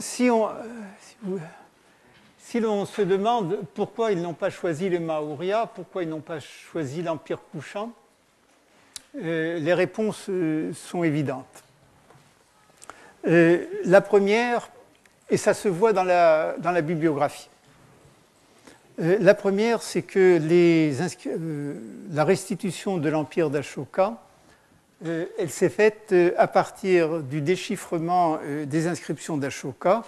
si on, si l'on se demande pourquoi ils n'ont pas choisi les Maurya, pourquoi ils n'ont pas choisi l'Empire couchant, les réponses sont évidentes. la première, et ça se voit dans la, bibliographie, euh, la première, c'est que euh, la restitution de l'empire d'Ashoka, euh, elle s'est faite à partir du déchiffrement des inscriptions d'Ashoka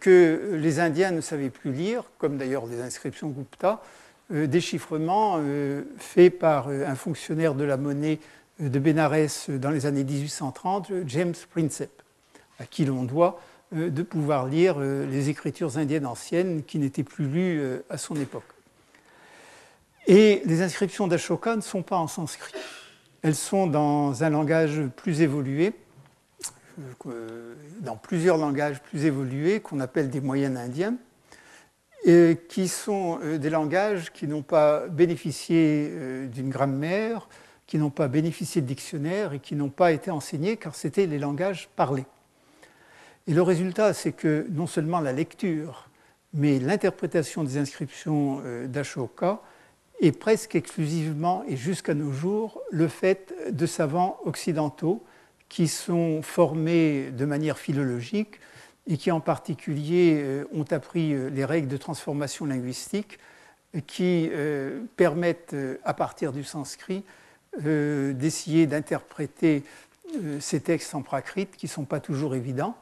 que les Indiens ne savaient plus lire, comme d'ailleurs les inscriptions Gupta, déchiffrement fait par un fonctionnaire de la monnaie de Bénarès dans les années 1830, James Prinsep, à qui l'on doit euh, de pouvoir lire euh, les écritures indiennes anciennes qui n'étaient plus lues euh, à son époque. Et les inscriptions d'Ashoka ne sont pas en sanskrit. Elles sont dans un langage plus évolué, dans plusieurs langages plus évolués qu'on appelle des moyennes indiens, et qui sont des langages qui n'ont pas bénéficié d'une grammaire, qui n'ont pas bénéficié de dictionnaire et qui n'ont pas été enseignés car c'était les langages parlés. Et le résultat, c'est que non seulement la lecture, mais l'interprétation des inscriptions euh, d'Ashoka est presque exclusivement et jusqu'à nos jours le fait de savants occidentaux qui sont formés de manière philologique et qui en particulier euh, ont appris euh, les règles de transformation linguistique qui permettent à partir du sanskrit d'essayer d'interpréter ces textes en prakrit qui ne sont pas toujours évidents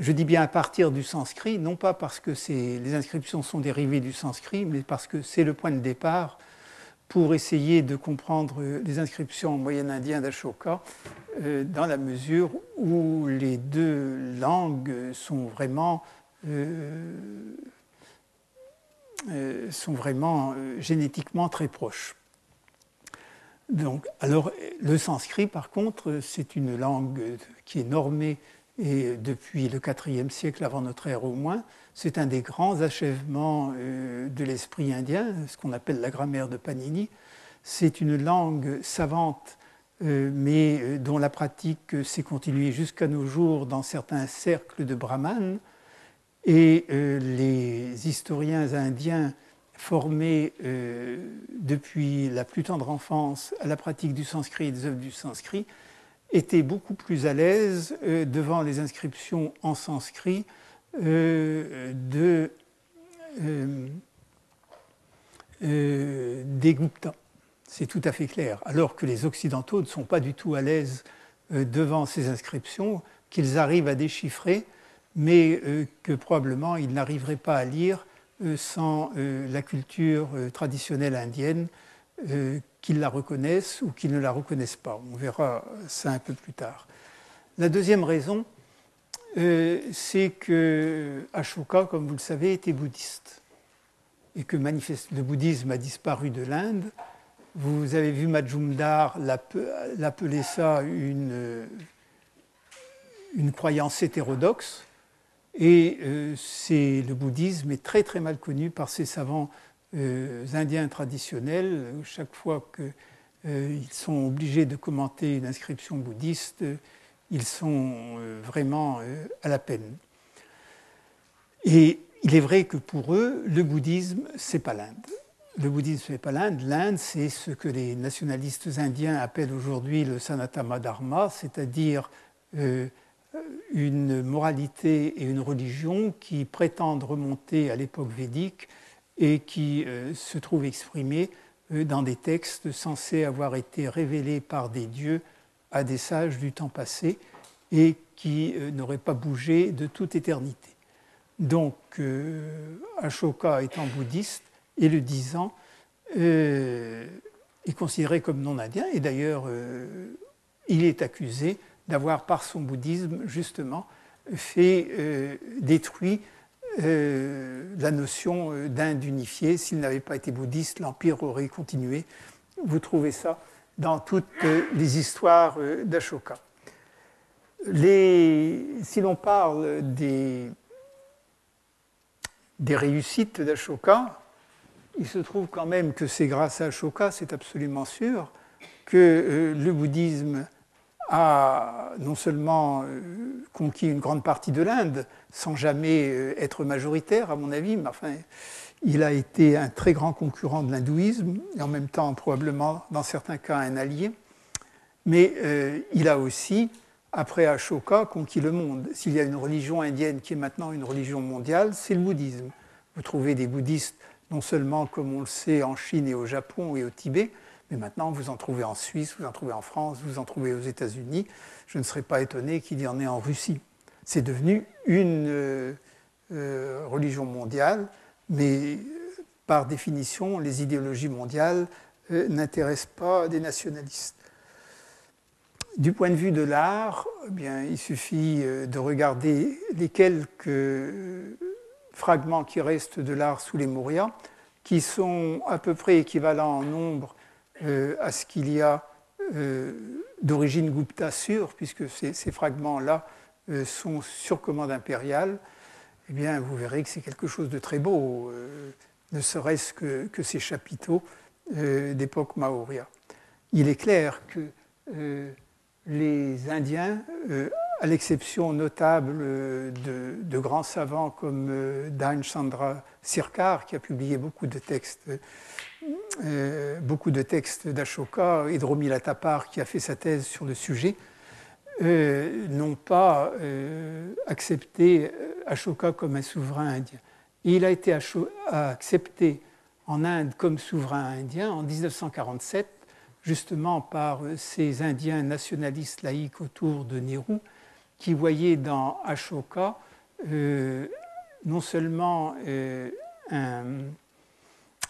je dis bien à partir du sanskrit, non pas parce que les inscriptions sont dérivées du sanskrit, mais parce que c'est le point de départ pour essayer de comprendre les inscriptions en moyen indien d'Ashoka, euh, dans la mesure où les deux langues sont vraiment, euh, euh, sont vraiment génétiquement très proches. Donc, alors, le sanskrit, par contre, c'est une langue qui est normée et depuis le IVe siècle avant notre ère au moins, c'est un des grands achèvements euh, de l'esprit indien, ce qu'on appelle la grammaire de Panini. C'est une langue savante, euh, mais euh, dont la pratique s'est continuée jusqu'à nos jours dans certains cercles de brahmanes. Et les historiens indiens formés depuis la plus tendre enfance à la pratique du sanskrit et des œuvres du sanskrit était beaucoup plus à l'aise euh, devant les inscriptions en sanskrit euh, de, euh, des Gupta. C'est tout à fait clair. Alors que les Occidentaux ne sont pas du tout à l'aise devant ces inscriptions, qu'ils arrivent à déchiffrer, mais que probablement ils n'arriveraient pas à lire sans la culture traditionnelle indienne qu'ils la reconnaissent ou qu'ils ne la reconnaissent pas. On verra ça un peu plus tard. La deuxième raison, euh, c'est que Ashoka, comme vous le savez, était bouddhiste et que le bouddhisme a disparu de l'Inde. Vous avez vu Majumdar l'appeler ça une, une croyance hétérodoxe. Et euh, le bouddhisme est très très mal connu par ses savants euh, indiens traditionnels, chaque fois qu'ils euh, sont obligés de commenter une inscription bouddhiste, ils sont euh, vraiment à la peine. Et il est vrai que pour eux, le bouddhisme, c'est pas l'Inde. Le bouddhisme, c'est pas l'Inde. L'Inde, c'est ce que les nationalistes indiens appellent aujourd'hui le Sanatama Dharma, c'est-à-dire une moralité et une religion qui prétendent remonter à l'époque védique et qui euh, se trouve exprimé euh, dans des textes censés avoir été révélés par des dieux à des sages du temps passé et qui euh, n'auraient pas bougé de toute éternité. Donc, Ashoka étant bouddhiste et le disant, est considéré comme non indien et d'ailleurs il est accusé d'avoir par son bouddhisme justement fait détruit euh, la notion euh, d'Inde unifiée. S'il n'avait pas été bouddhiste, l'Empire aurait continué. Vous trouvez ça dans toutes euh, les histoires d'Ashoka. si l'on parle des réussites d'Ashoka, il se trouve quand même que c'est grâce à Ashoka, c'est absolument sûr, que le bouddhisme a non seulement conquis une grande partie de l'Inde, sans jamais être majoritaire, à mon avis, mais enfin, il a été un très grand concurrent de l'hindouisme, et en même temps probablement, dans certains cas, un allié. Mais il a aussi après Ashoka, conquis le monde. S'il y a une religion indienne qui est maintenant une religion mondiale, c'est le bouddhisme. Vous trouvez des bouddhistes non seulement, comme on le sait, en Chine et au Japon et au Tibet, mais maintenant vous en trouvez en Suisse, vous en trouvez en France, vous en trouvez aux États-Unis. Je ne serais pas étonné qu'il y en ait en Russie. C'est devenu une euh, euh, religion mondiale, mais par définition, les idéologies mondiales euh, n'intéressent pas des nationalistes. Du point de vue de l'art, eh il suffit euh, de regarder les quelques euh, fragments qui restent de l'art sous les Mauryas, qui sont à peu près équivalents en nombre euh, à ce qu'il y a d'origine Gupta sûre, puisque ces, fragments-là sont sur commande impériale. Eh bien, vous verrez que c'est quelque chose de très beau, ne serait-ce que, ces chapiteaux d'époque Maurya. Il est clair que les Indiens, euh, à l'exception notable euh, de, grands savants comme euh, Dan Chandra Sirkar, qui a publié beaucoup de textes, beaucoup de textes d'Ashoka, et Dromila Tapar, qui a fait sa thèse sur le sujet, n'ont pas accepté Ashoka comme un souverain indien. il a été accepté en Inde comme souverain indien en 1947 justement par ces Indiens nationalistes laïcs autour de Nehru, qui voyaient dans Ashoka euh, non seulement euh, un,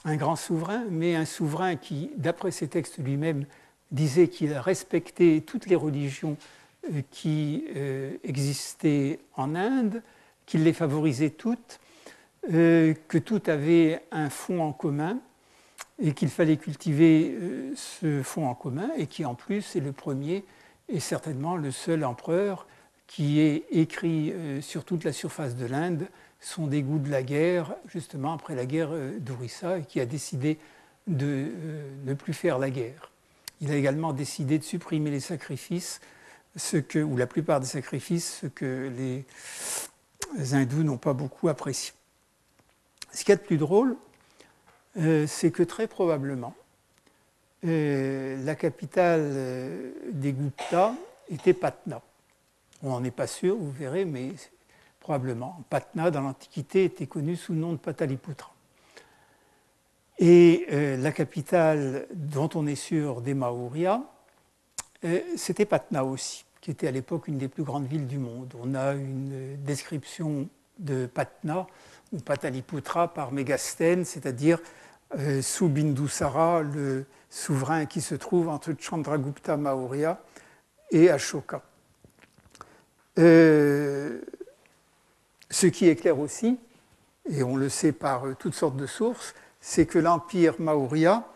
grand souverain, mais un souverain qui, d'après ses textes lui-même, disait qu'il respectait toutes les religions euh, qui existaient en Inde, qu'il les favorisait toutes, que tout avait un fond en commun, et qu'il fallait cultiver euh, ce fonds en commun et qui en plus est le premier et certainement le seul empereur qui ait écrit euh, sur toute la surface de l'Inde son dégoût de la guerre, justement après la guerre euh, d'Orissa, et qui a décidé de ne plus faire la guerre. Il a également décidé de supprimer les sacrifices, ou la plupart des sacrifices, ce que les hindous n'ont pas beaucoup apprécié. Ce qui est de plus drôle, euh, c'est que très probablement, euh, la capitale euh, des Gupta était Patna. On n'en est pas sûr, vous verrez, mais probablement. Patna, dans l'Antiquité, était connue sous le nom de Pataliputra. Et la capitale dont on est sûr des Maurya, c'était Patna aussi, qui était à l'époque une des plus grandes villes du monde. On a une description de Patna ou Pataliputra par Mégastène, c'est-à-dire euh, sous Bindusara, le souverain qui se trouve entre Chandragupta Maurya et Ashoka. Euh, ce qui est clair aussi, et on le sait par euh, toutes sortes de sources, c'est que l'empire Maurya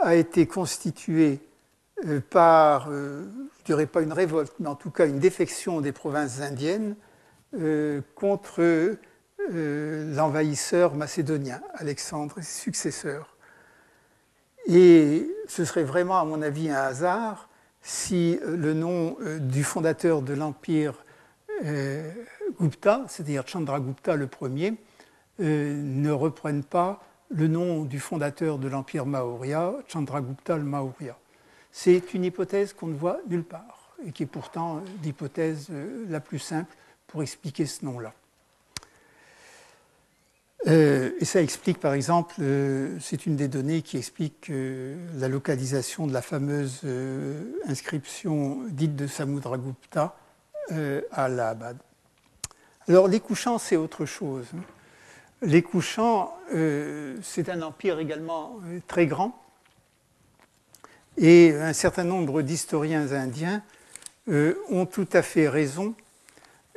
a été constitué par, je ne dirais pas une révolte, mais en tout cas une défection des provinces indiennes contre euh, l'envahisseur macédonien, Alexandre et ses successeurs. Et ce serait vraiment, à mon avis, un hasard si euh, le nom euh, du fondateur de l'empire Gupta, c'est-à-dire Chandragupta le premier, ne reprenne pas le nom du fondateur de l'empire Maurya, Chandragupta le Maurya. C'est une hypothèse qu'on ne voit nulle part et qui est pourtant l'hypothèse la plus simple pour expliquer ce nom-là. Euh, et ça explique, par exemple, euh, c'est une des données qui explique euh, la localisation de la fameuse inscription dite de Samudragupta à Allahabad. Alors, les couchants, c'est autre chose. Les couchants, c'est un empire également très grand. Et un certain nombre d'historiens indiens ont tout à fait raison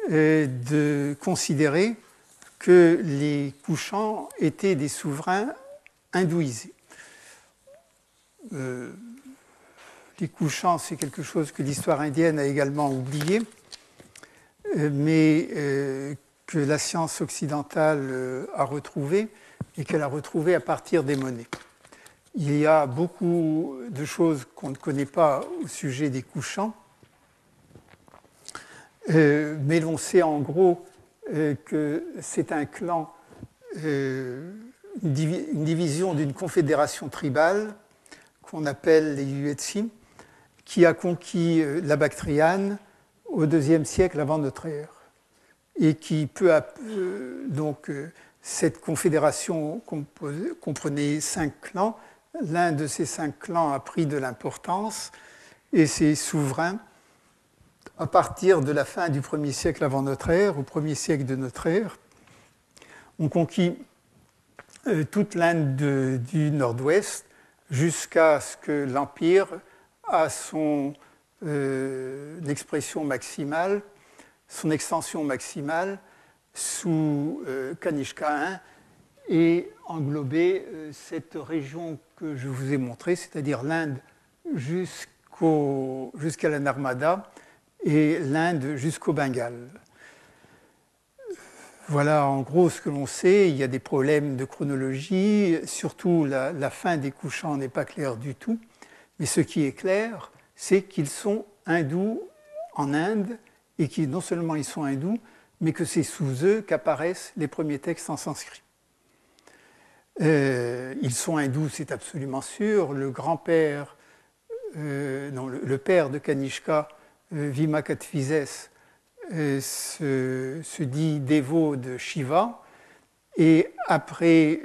de considérer que les couchants étaient des souverains hindouisés. Euh, les couchants, c'est quelque chose que l'histoire indienne a également oublié, euh, mais euh, que la science occidentale a retrouvé et qu'elle a retrouvé à partir des monnaies. Il y a beaucoup de choses qu'on ne connaît pas au sujet des couchants, mais l'on sait en gros que c'est un clan, une, division d'une confédération tribale qu'on appelle les Yuetsi, qui a conquis la Bactriane au IIe siècle avant notre ère et qui peu à peu, donc cette confédération comprenait cinq clans. L'un de ces cinq clans a pris de l'importance et ses souverains, à partir de la fin du 1er siècle avant notre ère, au 1er siècle de notre ère, ont conquis euh, toute l'Inde du nord-ouest jusqu'à ce que l'Empire, à son euh, expression maximale, son extension maximale sous euh, Kanishka I et englober euh, cette région que je vous ai montrée, c'est-à-dire l'Inde jusqu'à la Narmada et l'Inde jusqu'au Bengale. Voilà en gros ce que l'on sait. Il y a des problèmes de chronologie, surtout la fin des couchants n'est pas claire du tout. Mais ce qui est clair, c'est qu'ils sont hindous en Inde et que non seulement ils sont hindous, mais que c'est sous eux qu'apparaissent les premiers textes en sanskrit. Euh, ils sont hindous, c'est absolument sûr. Le grand-père, euh, non, le, père de Kanishka, euh, Vimakatvises, euh, se, se, dit dévot de Shiva. Et après,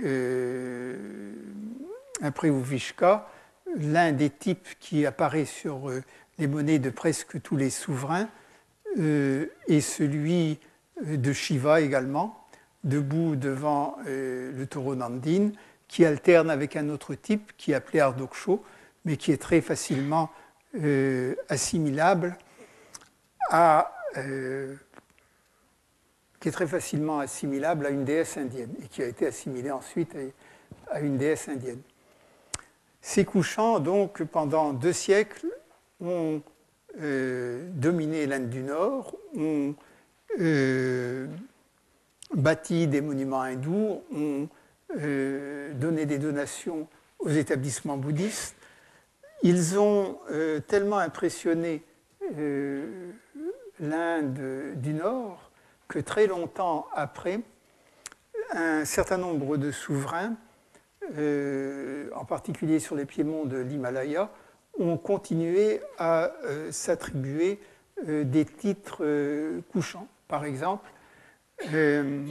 après Uvishka, l'un des types qui apparaît sur les monnaies de presque tous les souverains est celui de Shiva également, debout devant euh, le taureau Nandine, qui alterne avec un autre type qui est appelé Ardoksho, mais qui est très facilement euh, assimilable à euh, qui est très facilement assimilable à une déesse indienne et qui a été assimilé ensuite à, une déesse indienne. Ces couchants, donc, pendant deux siècles, ont dominé l'Inde du Nord, ont euh, bâti des monuments hindous, ont euh, donné des donations aux établissements bouddhistes. Ils ont euh, tellement impressionné l'Inde du Nord que très longtemps après, un certain nombre de souverains, en particulier sur les piémonts de l'Himalaya, ont continué à s'attribuer des titres couchants. Par exemple, euh,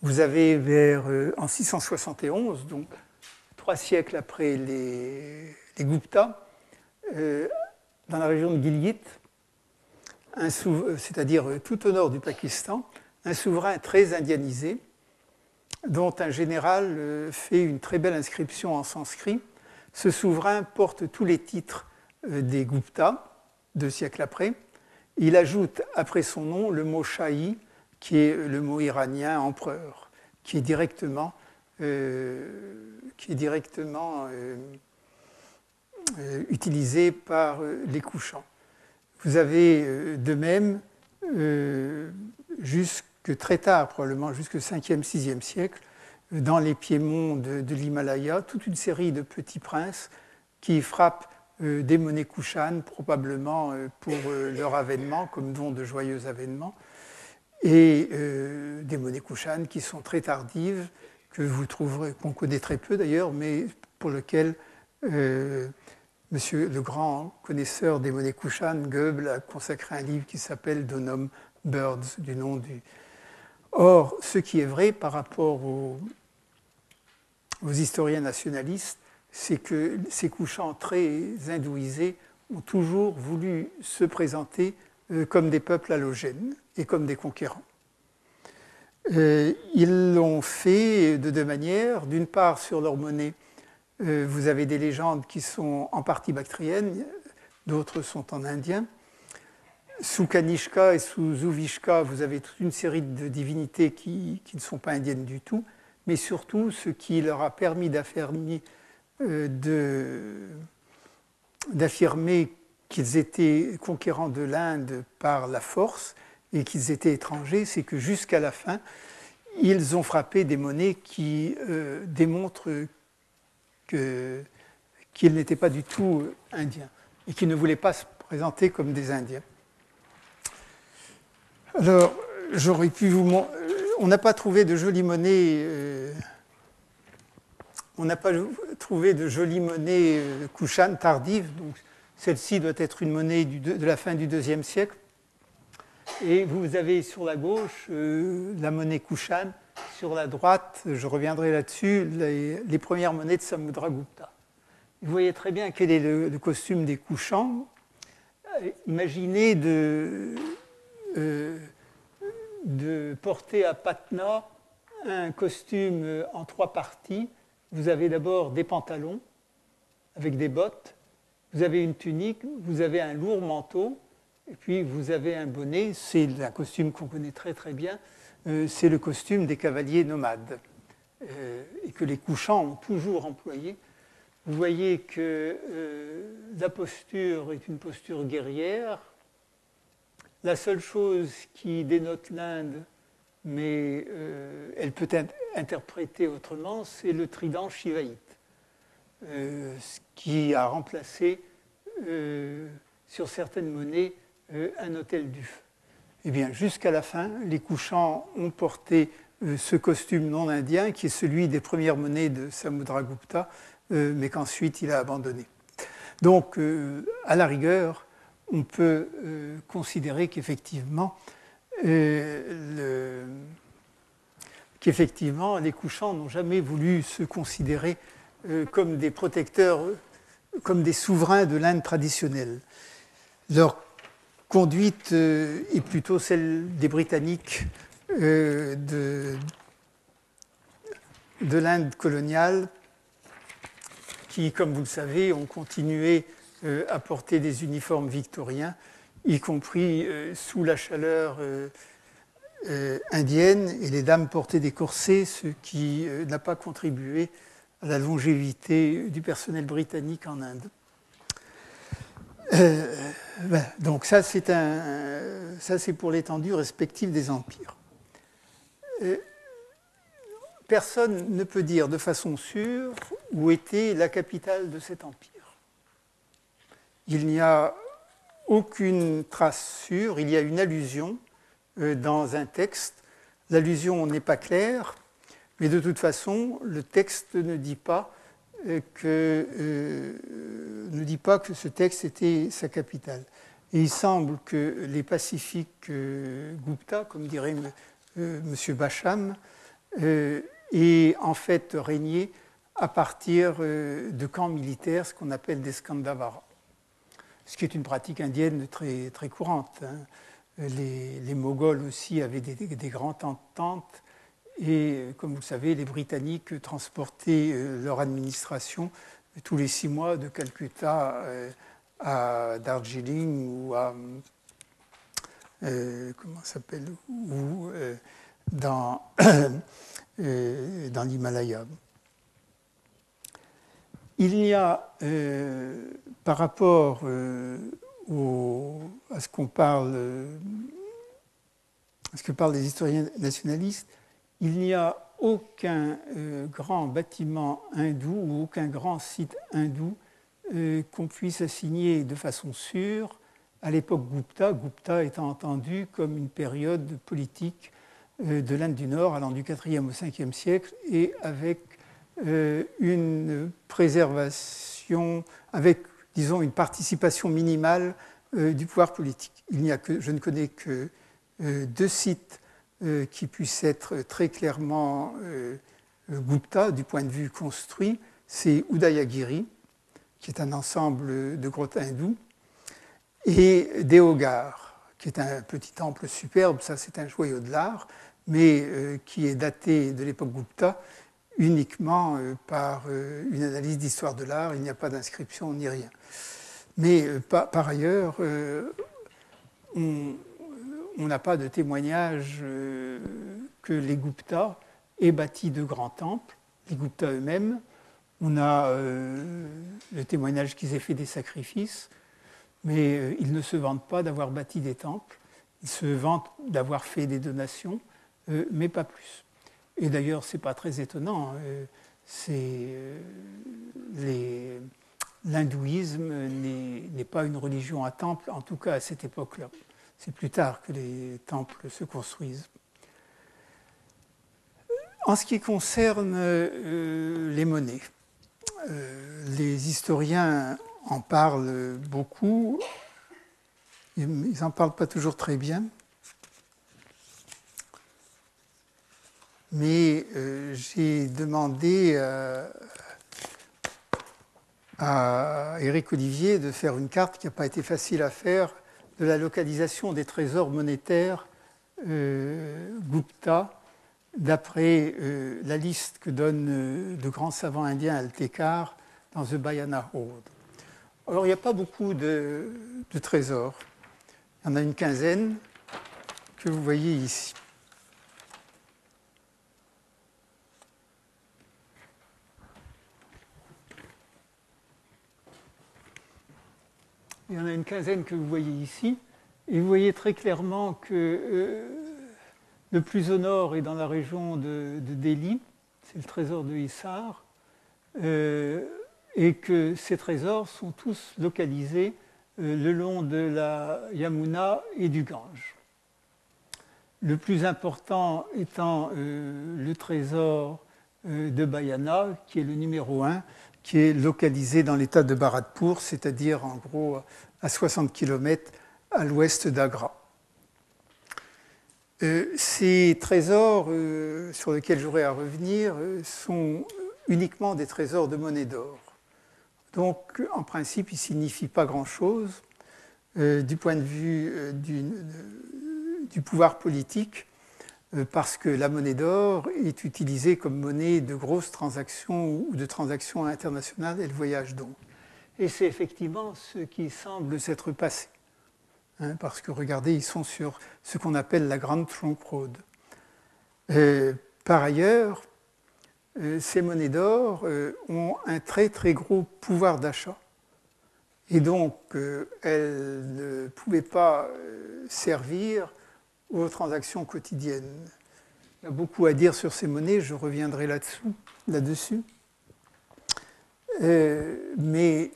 vous avez vers, euh, en 671, donc trois siècles après les, les Gupta, euh, dans la région de Gilgit, c'est-à-dire tout au nord du Pakistan, un souverain très indianisé, dont un général fait une très belle inscription en sanskrit. Ce souverain porte tous les titres des Gupta, deux siècles après, il ajoute après son nom le mot Shahi, qui est le mot iranien empereur, qui est directement, euh, qui est directement euh, euh, utilisé par les couchants. Vous avez de même, jusque très tard, probablement jusqu'au 5e, 6e siècle, dans les piémonts de, l'Himalaya, toute une série de petits princes qui frappent euh, des monnaies Kushan, probablement euh, pour euh, leur avènement, comme don de joyeux avènements, et des monnaies Kushan qui sont très tardives, que vous trouverez, qu'on connaît très peu d'ailleurs, mais pour lesquelles Monsieur le grand connaisseur des monnaies Kushan, Goebbels, a consacré un livre qui s'appelle Donum Birds, du nom du. Or, ce qui est vrai par rapport aux historiens nationalistes, c'est que ces couchants très hindouisés ont toujours voulu se présenter euh, comme des peuples halogènes et comme des conquérants. Euh, ils l'ont fait de deux manières. D'une part, sur leur monnaie, euh, vous avez des légendes qui sont en partie bactriennes, d'autres sont en indien. Sous Kanishka et sous Zuvishka, vous avez toute une série de divinités qui, ne sont pas indiennes du tout, mais surtout ce qui leur a permis euh, d'affirmer qu'ils étaient conquérants de l'Inde par la force et qu'ils étaient étrangers, c'est que jusqu'à la fin, ils ont frappé des monnaies qui euh, démontrent qu'ils n'étaient pas du tout indiens et qu'ils ne voulaient pas se présenter comme des Indiens. Alors, j'aurais pu vous. On n'a pas trouvé de jolies monnaies. Euh, on n'a pas trouvé de jolies monnaies euh, Kushan tardives. Donc, celle-ci doit être une monnaie de la fin du IIe siècle. Et vous avez sur la gauche euh, la monnaie Kushan. Sur la droite, je reviendrai là-dessus, les, premières monnaies de Samudragupta. Vous voyez très bien quel est le, costume des couchants. Imaginez de, de porter à Patna un costume en trois parties. Vous avez d'abord des pantalons avec des bottes, vous avez une tunique, vous avez un lourd manteau, et puis vous avez un bonnet. C'est un costume qu'on connaît très très bien. Euh, c'est le costume des cavaliers nomades euh, et que les couchants ont toujours employé. Vous voyez que euh, la posture est une posture guerrière, la seule chose qui dénote l'Inde, mais euh, elle peut être interprétée autrement, c'est le trident shivaïte, euh, ce qui a remplacé euh, sur certaines monnaies un hôtel du. Eh bien, jusqu'à la fin, les couchants ont porté ce costume non indien, qui est celui des premières monnaies de Samudragupta, mais qu'ensuite il a abandonné. Donc, à la rigueur, on peut euh, considérer qu'effectivement, euh, qu'effectivement, les couchants n'ont jamais voulu se considérer euh, comme des protecteurs, comme des souverains de l'Inde traditionnelle. Leur conduite est plutôt celle des Britanniques de l'Inde coloniale, qui, comme vous le savez, ont continué euh, à porter des uniformes victoriens, y compris euh, sous la chaleur euh, indienne, et les dames portaient des corsets, ce qui n'a pas contribué à la longévité du personnel britannique en Inde. Donc ça, c'est pour l'étendue respective des empires. personne ne peut dire de façon sûre où était la capitale de cet empire il n'y a aucune trace sûre, il y a une allusion euh, dans un texte. L'allusion n'est pas claire, mais de toute façon, le texte ne dit pas euh, que, euh, ne dit pas que ce texte était sa capitale. Il semble que les pacifiques Gupta, comme dirait M. Bacham, aient en fait régné à partir de camps militaires, ce qu'on appelle des Skandavara ce qui est une pratique indienne très, très courante. Hein. Les, les, Moghols aussi avaient des, des, grandes ententes et, comme vous le savez, les Britanniques transportaient euh, leur administration tous les six mois de Calcutta euh, à Darjeeling ou à euh, comment s'appelle ou dans l'Himalaya. Il y a, euh, par rapport euh, à ce qu'on parle, à ce que parlent les historiens nationalistes, il n'y a aucun euh, grand bâtiment hindou ou aucun grand site hindou qu'on puisse assigner de façon sûre. À l'époque Gupta, Gupta étant entendu comme une période politique de l'Inde du Nord allant du 4e au 5e siècle et avec euh, une préservation avec, disons, une participation minimale euh, du pouvoir politique. Il n'y a que, je ne connais que euh, deux sites qui puissent être très clairement Gupta du point de vue construit. C'est Udayagiri, qui est un ensemble de grottes hindoues, et Deogar, qui est un petit temple superbe, ça c'est un joyau de l'art, mais qui est daté de l'époque Gupta uniquement euh, par euh, une analyse d'histoire de l'art, il n'y a pas d'inscription ni rien. Mais euh, par, ailleurs, on n'a pas de témoignage que les Guptas aient bâti de grands temples, les Guptas eux-mêmes. On a le témoignage qu'ils aient fait des sacrifices, mais ils ne se vantent pas d'avoir bâti des temples, ils se vantent d'avoir fait des donations, mais pas plus. Et d'ailleurs, ce n'est pas très étonnant. Hein. Euh, l'hindouisme n'est pas une religion à temple, en tout cas à cette époque-là. C'est plus tard que les temples se construisent. En ce qui concerne euh, les monnaies, euh, les historiens en parlent beaucoup, ils n'en parlent pas toujours très bien, mais euh, j'ai demandé à Éric Olivier de faire une carte qui n'a pas été facile à faire de la localisation des trésors monétaires Gupta d'après euh, la liste que donne euh, le grand savant indien Altekar dans The Bayana Road. Alors, il n'y a pas beaucoup de, trésors. Il y en a une quinzaine que vous voyez ici. Il y en a une quinzaine que vous voyez ici. Et vous voyez très clairement que euh, le plus au nord est dans la région de, Delhi, c'est le trésor de Hissar, euh, et que ces trésors sont tous localisés euh, le long de la Yamuna et du Gange. Le plus important étant le trésor de Bayana, qui est le numéro 1, qui est localisé dans l'état de Bharatpur, c'est-à-dire en gros à 60 km à l'ouest d'Agra. Euh, ces trésors euh, sur lesquels j'aurais à revenir euh, sont uniquement des trésors de monnaie d'or. Donc, en principe, ils ne signifient pas grand-chose du point de vue du, pouvoir politique, parce que la monnaie d'or est utilisée comme monnaie de grosses transactions ou de transactions internationales, elle voyage donc. Et c'est effectivement ce qui semble s'être passé. Hein, parce que regardez, ils sont sur ce qu'on appelle la Grande Trunk Road. par ailleurs, euh, ces monnaies d'or euh, ont un très très gros pouvoir d'achat. Et donc, euh, elles ne pouvaient pas servir aux transactions quotidiennes. Il y a beaucoup à dire sur ces monnaies, je reviendrai là-dessous, là-dessus. mais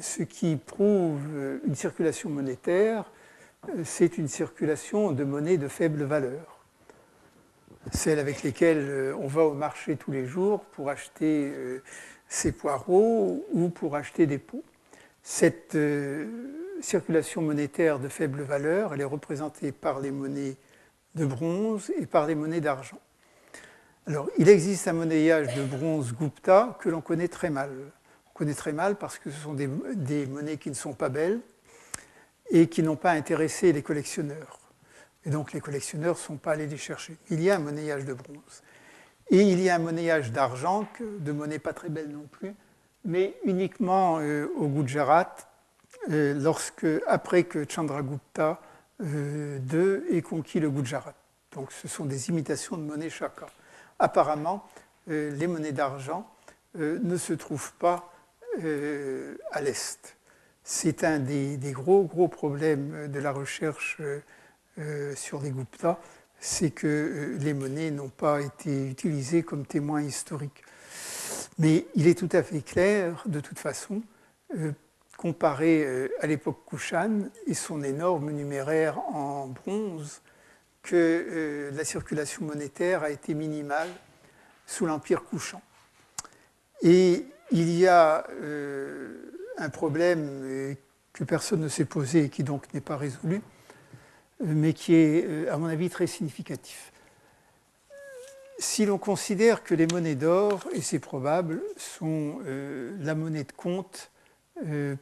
ce qui prouve une circulation monétaire, c'est une circulation de monnaies de faible valeur, celles avec lesquelles euh, on va au marché tous les jours pour acheter euh, ses poireaux ou pour acheter des pots. Cette euh, circulation monétaire de faible valeur, elle est représentée par les monnaies de bronze et par les monnaies d'argent. Alors, il existe un monnayage de bronze Gupta que l'on connaît très mal. On connaît très mal parce que ce sont des monnaies qui ne sont pas belles, et qui n'ont pas intéressé les collectionneurs. Et donc les collectionneurs ne sont pas allés les chercher. Il y a un monnayage de bronze. Et il y a un monnayage d'argent, de monnaie pas très belle non plus, mais uniquement euh, au Gujarat, lorsque, après que Chandragupta II euh, ait conquis le Gujarat. Donc ce sont des imitations de monnaie chaka. Apparemment, les monnaies d'argent ne se trouvent pas à l'Est c'est un des, gros, gros problèmes de la recherche euh, euh, sur les Gupta, c'est que euh, les monnaies n'ont pas été utilisées comme témoins historiques. Mais il est tout à fait clair, de toute façon, comparé à l'époque Kushan et son énorme numéraire en bronze, que la circulation monétaire a été minimale sous l'Empire Kushan. Et il y a un problème euh, que personne ne s'est posé et qui donc n'est pas résolu, euh, mais qui est, euh, à mon avis, très significatif. Si l'on considère que les monnaies d'or, et c'est probable, sont la monnaie de compte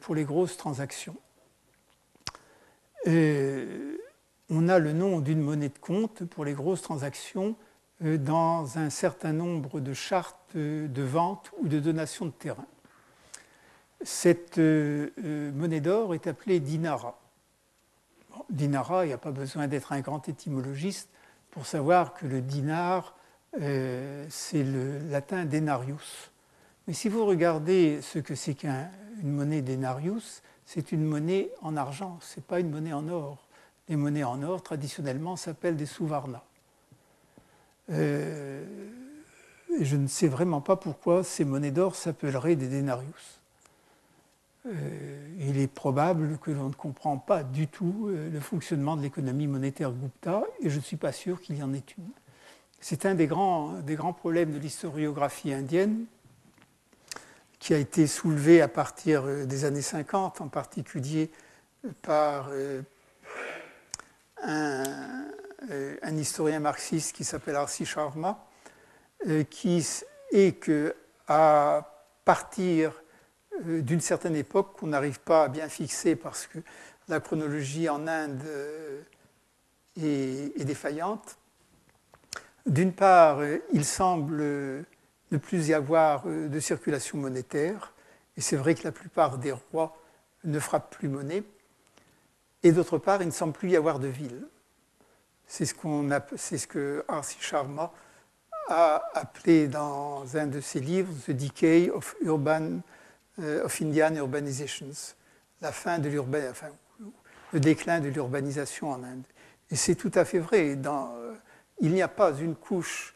pour les grosses transactions, on a le nom d'une monnaie de compte pour les grosses transactions dans un certain nombre de chartes de vente ou de donation de terrain. Cette euh, euh, monnaie d'or est appelée dinara. dinara, il n'y a pas besoin d'être un grand étymologiste pour savoir que le dinar, euh, c'est le latin denarius. Mais si vous regardez ce que c'est qu'une monnaie denarius, c'est une monnaie en argent, ce n'est pas une monnaie en or. Les monnaies en or, traditionnellement, s'appellent des souvarnas. et je ne sais vraiment pas pourquoi ces monnaies d'or s'appelleraient des denarius. il est probable que l'on ne comprend pas du tout le fonctionnement de l'économie monétaire Gupta, et je ne suis pas sûr qu'il y en ait une. C'est un des grands, des grands problèmes de l'historiographie indienne, qui a été soulevé à partir des années 50, en particulier par un, un historien marxiste qui s'appelle Arsi Sharma, qui est que à partir euh, d'une certaine époque qu'on n'arrive pas à bien fixer parce que la chronologie en Inde euh, est, défaillante. D'une part, euh, il semble ne plus y avoir de circulation monétaire, et c'est vrai que la plupart des rois ne frappent plus monnaie. Et d'autre part, il ne semble plus y avoir de ville. C'est ce, ce que Arsi Sharma a appelé dans un de ses livres The Decay of, Urban, euh, of Indian Urbanizations, la fin le déclin de l'urbanisation en Inde. Et c'est tout à fait vrai. Dans, euh, il n'y a pas une couche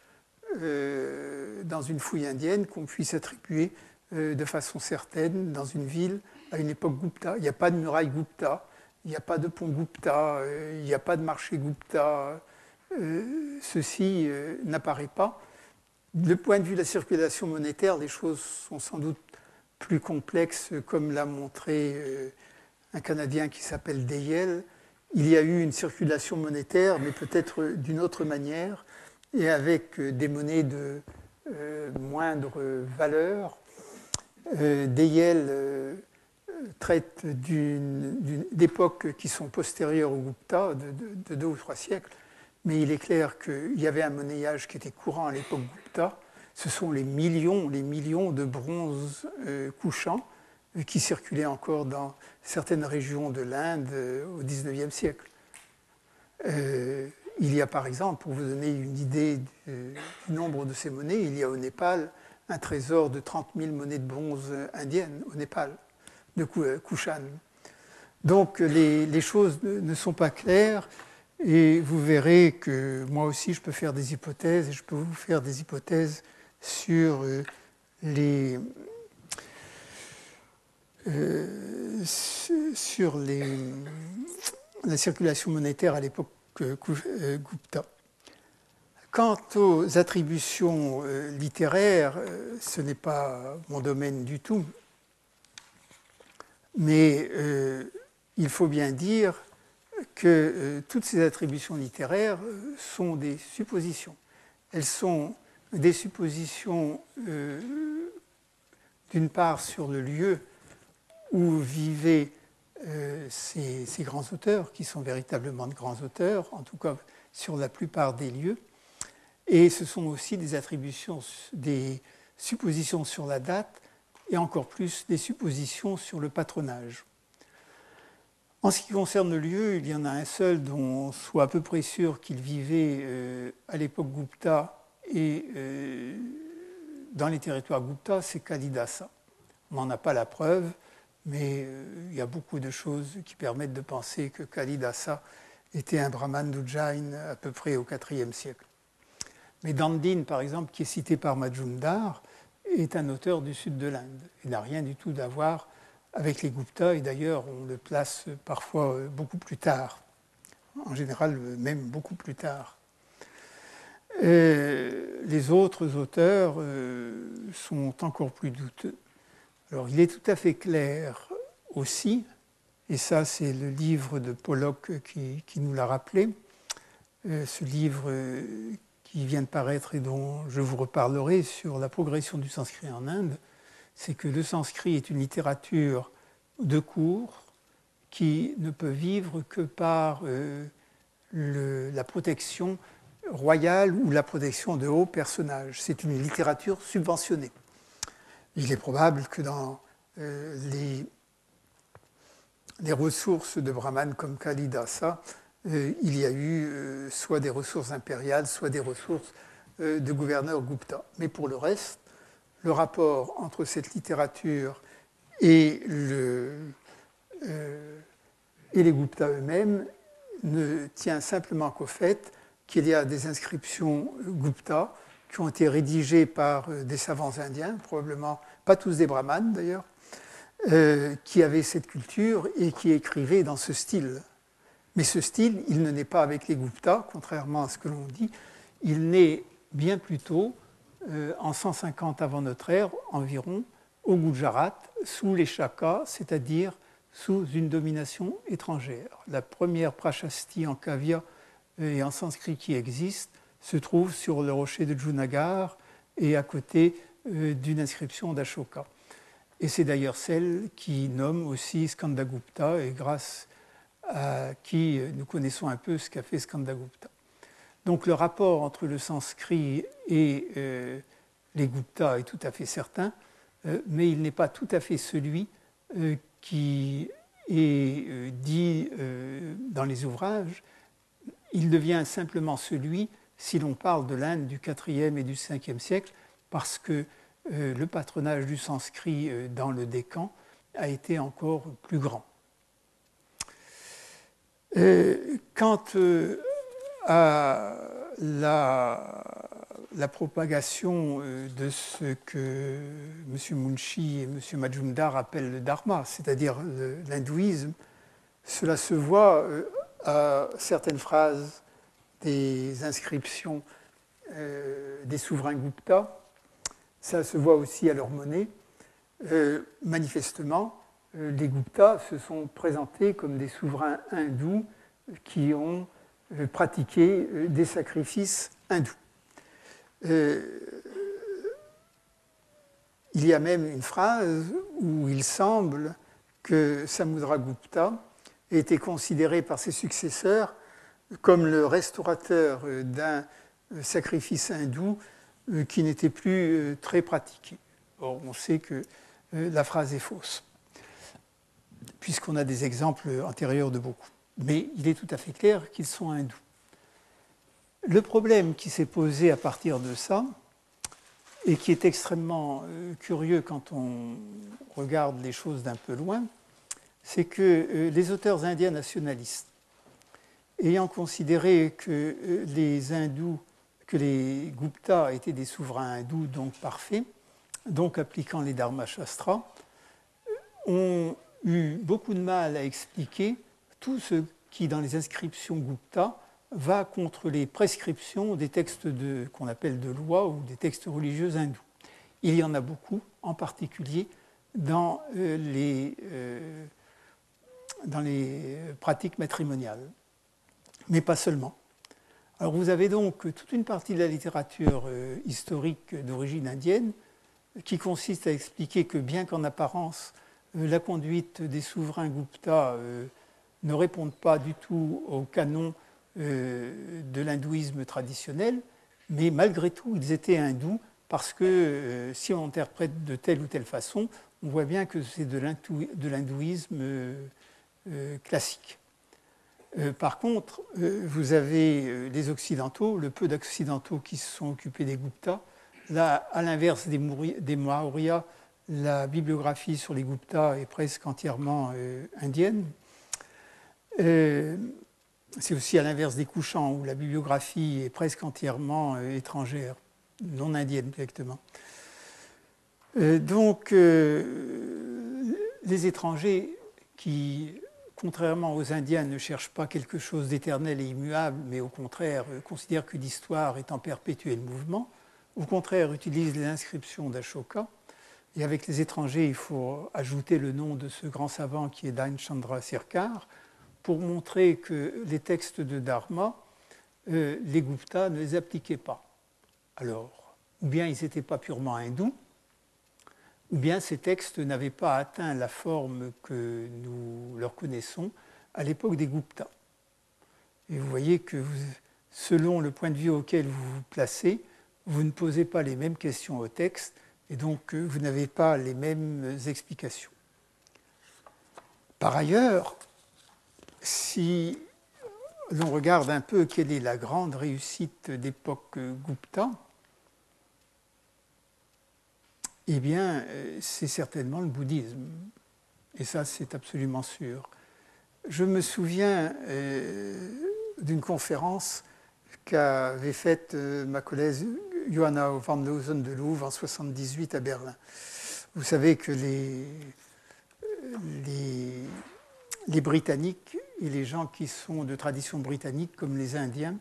euh, dans une fouille indienne qu'on puisse attribuer de façon certaine dans une ville à une époque Gupta. Il n'y a pas de muraille Gupta, il n'y a pas de pont Gupta, il n'y a pas de marché Gupta. ceci n'apparaît pas. Du point de vue de la circulation monétaire, les choses sont sans doute plus complexes, comme l'a montré euh, un Canadien qui s'appelle Deyel. Il y a eu une circulation monétaire, mais peut-être d'une autre manière, et avec euh, des monnaies de euh, moindre valeur. Deyel traite d'époques qui sont postérieures au Gupta, de, deux ou trois siècles, mais il est clair qu'il y avait un monnayage qui était courant à l'époque Gupta. Ce sont les millions, les millions de bronzes euh, couchants euh, qui circulaient encore dans certaines régions de l'Inde euh, au XIXe siècle. Il y a par exemple, pour vous donner une idée du, nombre de ces monnaies, il y a au Népal un trésor de 30 000 monnaies de bronze indiennes au Népal, de Kushan. Donc les, choses ne sont pas claires et vous verrez que moi aussi, je peux faire des hypothèses, et je peux vous faire des hypothèses sur euh, les, euh, sur les, la circulation monétaire à l'époque euh, Gupta. Quant aux attributions littéraires, ce n'est pas mon domaine du tout, mais il faut bien dire que euh, toutes ces attributions littéraires euh, sont des suppositions. Elles sont des suppositions euh, d'une part sur le lieu où vivaient ces, ces, grands auteurs, qui sont véritablement de grands auteurs, en tout cas sur la plupart des lieux, et ce sont aussi des attributions, des suppositions sur la date, et encore plus des suppositions sur le patronage. En ce qui concerne le lieu, il y en a un seul dont on soit à peu près sûr qu'il vivait euh, à l'époque Gupta et euh, dans les territoires Gupta, c'est Kalidasa. On n'en a pas la preuve, mais euh, il y a beaucoup de choses qui permettent de penser que Kalidasa était un brahman d'Ujjain à peu près au IVe siècle. Mais Dandin, par exemple, qui est cité par Majumdar, est un auteur du sud de l'Inde. Il n'a rien du tout à voir avec les Gupta, et d'ailleurs on le place parfois euh, beaucoup plus tard, en général même beaucoup plus tard. les autres auteurs euh, sont encore plus douteux. Alors il est tout à fait clair aussi, et ça c'est le livre de Pollock qui, nous l'a rappelé, euh, ce livre qui vient de paraître et dont je vous reparlerai sur la progression du sanskrit en Inde, c'est que le sanskrit est une littérature de cours qui ne peut vivre que par euh, la protection royale ou la protection de hauts personnages. C'est une littérature subventionnée. Il est probable que dans euh, les, ressources de Brahman comme Kalidasa, euh, il y a eu soit des ressources impériales, soit des ressources de gouverneurs Gupta. Mais pour le reste, le rapport entre cette littérature euh, et les Gupta eux-mêmes ne tient simplement qu'au fait qu'il y a des inscriptions Gupta qui ont été rédigées par euh, des savants indiens, probablement pas tous des brahmanes d'ailleurs, euh, qui avaient cette culture et qui écrivaient dans ce style. Mais ce style, il ne naît pas avec les Gupta, contrairement à ce que l'on dit. Il naît bien plus tôt, euh, en 150 avant notre ère environ, au Gujarat, sous les Shakas, c'est-à-dire sous une domination étrangère. La première prachasti en kavya et en sanskrit qui existe se trouve sur le rocher de Junagar et à côté euh, d'une inscription d'Ashoka. Et c'est d'ailleurs celle qui nomme aussi Skandagupta et grâce à qui nous connaissons un peu ce qu'a fait Skandagupta. Donc le rapport entre le sanskrit et euh, les Gupta est tout à fait certain, euh, mais il n'est pas tout à fait celui euh, qui est dit dans les ouvrages. Il devient simplement celui si l'on parle de l'Inde du IVe et du Ve siècle, parce que le patronage du sanskrit dans le Décan a été encore plus grand. Quant à la, la, propagation euh, de ce que M. Munshi et M. Majumdar appellent le dharma, c'est-à-dire l'hindouisme, cela se voit euh, à certaines phrases des inscriptions euh, des souverains Gupta, ça se voit aussi à leur monnaie. manifestement, les Gupta se sont présentés comme des souverains hindous qui ont euh, pratiqué euh, des sacrifices hindous. Euh, il y a même une phrase où il semble que Samudragupta ait été considéré par ses successeurs comme le restaurateur d'un sacrifice hindou qui n'était plus très pratiqué. Or, on sait que la phrase est fausse, puisqu'on a des exemples antérieurs de beaucoup mais il est tout à fait clair qu'ils sont hindous. Le problème qui s'est posé à partir de ça, et qui est extrêmement euh, curieux quand on regarde les choses d'un peu loin, c'est que euh, les auteurs indiens nationalistes, ayant considéré que euh, les hindous, que les Guptas étaient des souverains hindous, donc parfaits, donc appliquant les Dharma Shastras, ont eu beaucoup de mal à expliquer tout ce qui, dans les inscriptions Gupta, va contre les prescriptions des textes qu'on appelle de loi ou des textes religieux hindous. Il y en a beaucoup, en particulier dans, euh, les, euh, dans les pratiques matrimoniales, mais pas seulement. Alors vous avez donc toute une partie de la littérature euh, historique d'origine indienne qui consiste à expliquer que bien qu'en apparence la conduite des souverains Gupta ne répondent pas du tout au canon euh, de l'hindouisme traditionnel, mais malgré tout, ils étaient hindous parce que euh, si on interprète de telle ou telle façon, on voit bien que c'est de l'hindouisme euh, par contre, vous avez les Occidentaux, le peu d'Occidentaux qui se sont occupés des Guptas. Là, à l'inverse des, des la bibliographie sur les Guptas est presque entièrement indienne. Euh, c'est aussi à l'inverse des couchants, où la bibliographie est presque entièrement euh, étrangère, non indienne directement. Euh, donc, les étrangers qui, contrairement aux Indiens, ne cherchent pas quelque chose d'éternel et immuable, mais au contraire considèrent que l'histoire est en perpétuel mouvement, au contraire utilisent les inscriptions d'Ashoka. Et avec les étrangers, il faut ajouter le nom de ce grand savant qui est Dain Chandra Sirkar, pour montrer que les textes de Dharma, euh, les Guptas ne les appliquaient pas. Alors, ou bien ils n'étaient pas purement hindous, ou bien ces textes n'avaient pas atteint la forme que nous leur connaissons à l'époque des Guptas. Et vous voyez que selon le point de vue auquel vous vous placez, vous ne posez pas les mêmes questions au texte et donc euh, vous n'avez pas les mêmes explications. Par ailleurs, si l'on regarde un peu quelle est la grande réussite d'époque Gupta, eh bien, c'est certainement le bouddhisme. Et ça, c'est absolument sûr. Je me souviens euh, d'une conférence qu'avait faite euh, ma collègue Johanna van Loosen de Louvre en 1978 à Berlin. Vous savez que les, Britanniques et les gens qui sont de tradition britannique, comme les Indiens.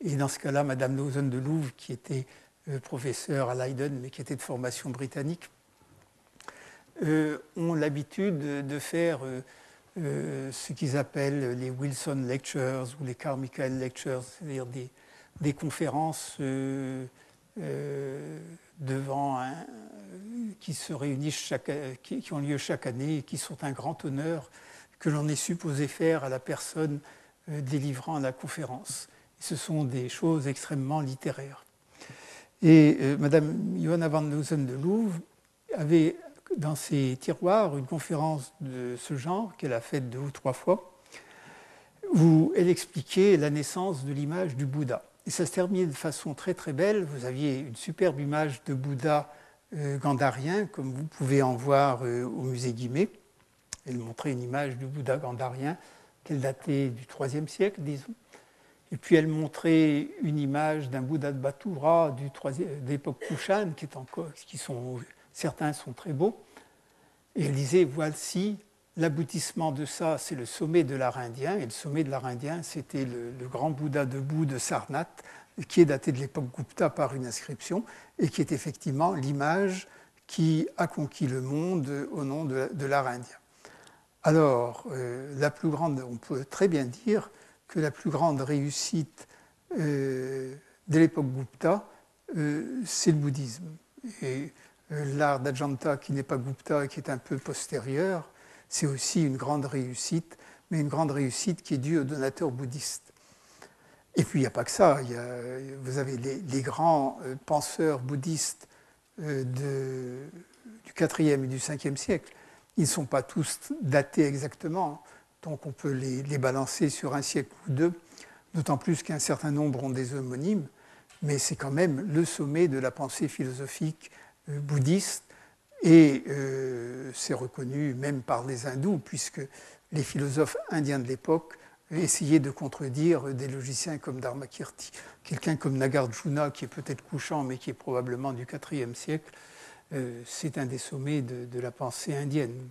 Et dans ce cas-là, Madame Lawson de Louvre, qui était euh, professeur à Leiden, mais qui était de formation britannique, euh, ont l'habitude de faire ce qu'ils appellent les Wilson Lectures ou les Carmichael Lectures, c'est-à-dire des, conférences devant qui se réunissent chaque, qui, ont lieu chaque année et qui sont un grand honneur que l'on est supposé faire à la personne euh, délivrant la conférence. Ce sont des choses extrêmement littéraires. Et euh, Madame Johanna van Loosen de Louvre avait dans ses tiroirs une conférence de ce genre qu'elle a faite deux ou trois fois, où elle expliquait la naissance de l'image du Bouddha. Et ça se terminait de façon très très belle. Vous aviez une superbe image de Bouddha euh, gandarien, comme vous pouvez en voir euh, au musée Guimet. Elle montrait une image du Bouddha gandarien qu'elle datait du IIIe siècle, disons. Et puis elle montrait une image d'un Bouddha de Batura d'époque Kushan, qui, est encore, qui sont, certains sont très beaux. Et elle disait, voici l'aboutissement de ça, c'est le sommet de l'art indien. Et le sommet de l'art indien, c'était le, grand Bouddha debout de Sarnath, qui est daté de l'époque Gupta par une inscription et qui est effectivement l'image qui a conquis le monde au nom de, l'art indien. Alors, euh, la plus grande, on peut très bien dire que la plus grande réussite euh, de l'époque Gupta, euh, c'est le bouddhisme. Et l'art d'Ajanta, qui n'est pas Gupta et qui est un peu postérieur, c'est aussi une grande réussite, mais une grande réussite qui est due aux donateurs bouddhistes. Et puis il n'y a pas que ça. vous avez les, grands euh, penseurs bouddhistes euh, du 4e et du 5e siècle. Ils ne sont pas tous datés exactement, donc on peut les, balancer sur un siècle ou deux, d'autant plus qu'un certain nombre ont des homonymes, mais c'est quand même le sommet de la pensée philosophique euh, bouddhiste, et c'est reconnu même par les hindous, puisque les philosophes indiens de l'époque essayer de contredire des logiciens comme Dharmakirti. Quelqu'un comme Nagarjuna, qui est peut-être couchant, mais qui est probablement du IVe siècle, euh, c'est un des sommets de, la pensée indienne.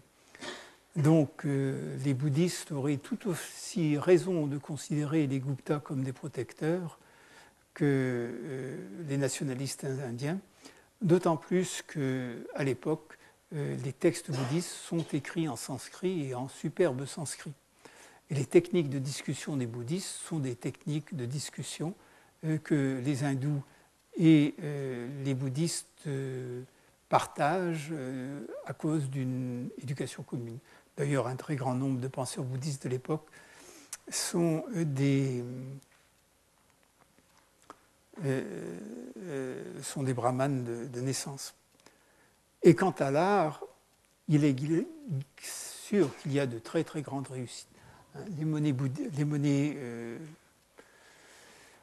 Donc euh, les bouddhistes auraient tout aussi raison de considérer les Guptas comme des protecteurs que euh, les nationalistes indiens, d'autant plus qu'à l'époque, les textes bouddhistes sont écrits en sanskrit et en superbe sanskrit. Et les techniques de discussion des bouddhistes sont des techniques de discussion euh, que les hindous et euh, les bouddhistes euh, partagent à cause d'une éducation commune. D'ailleurs, un très grand nombre de penseurs bouddhistes de l'époque sont des, sont des brahmanes de, naissance. Et quant à l'art, il est sûr qu'il y a de très très grandes réussites. Les monnaies, les monnaies, euh,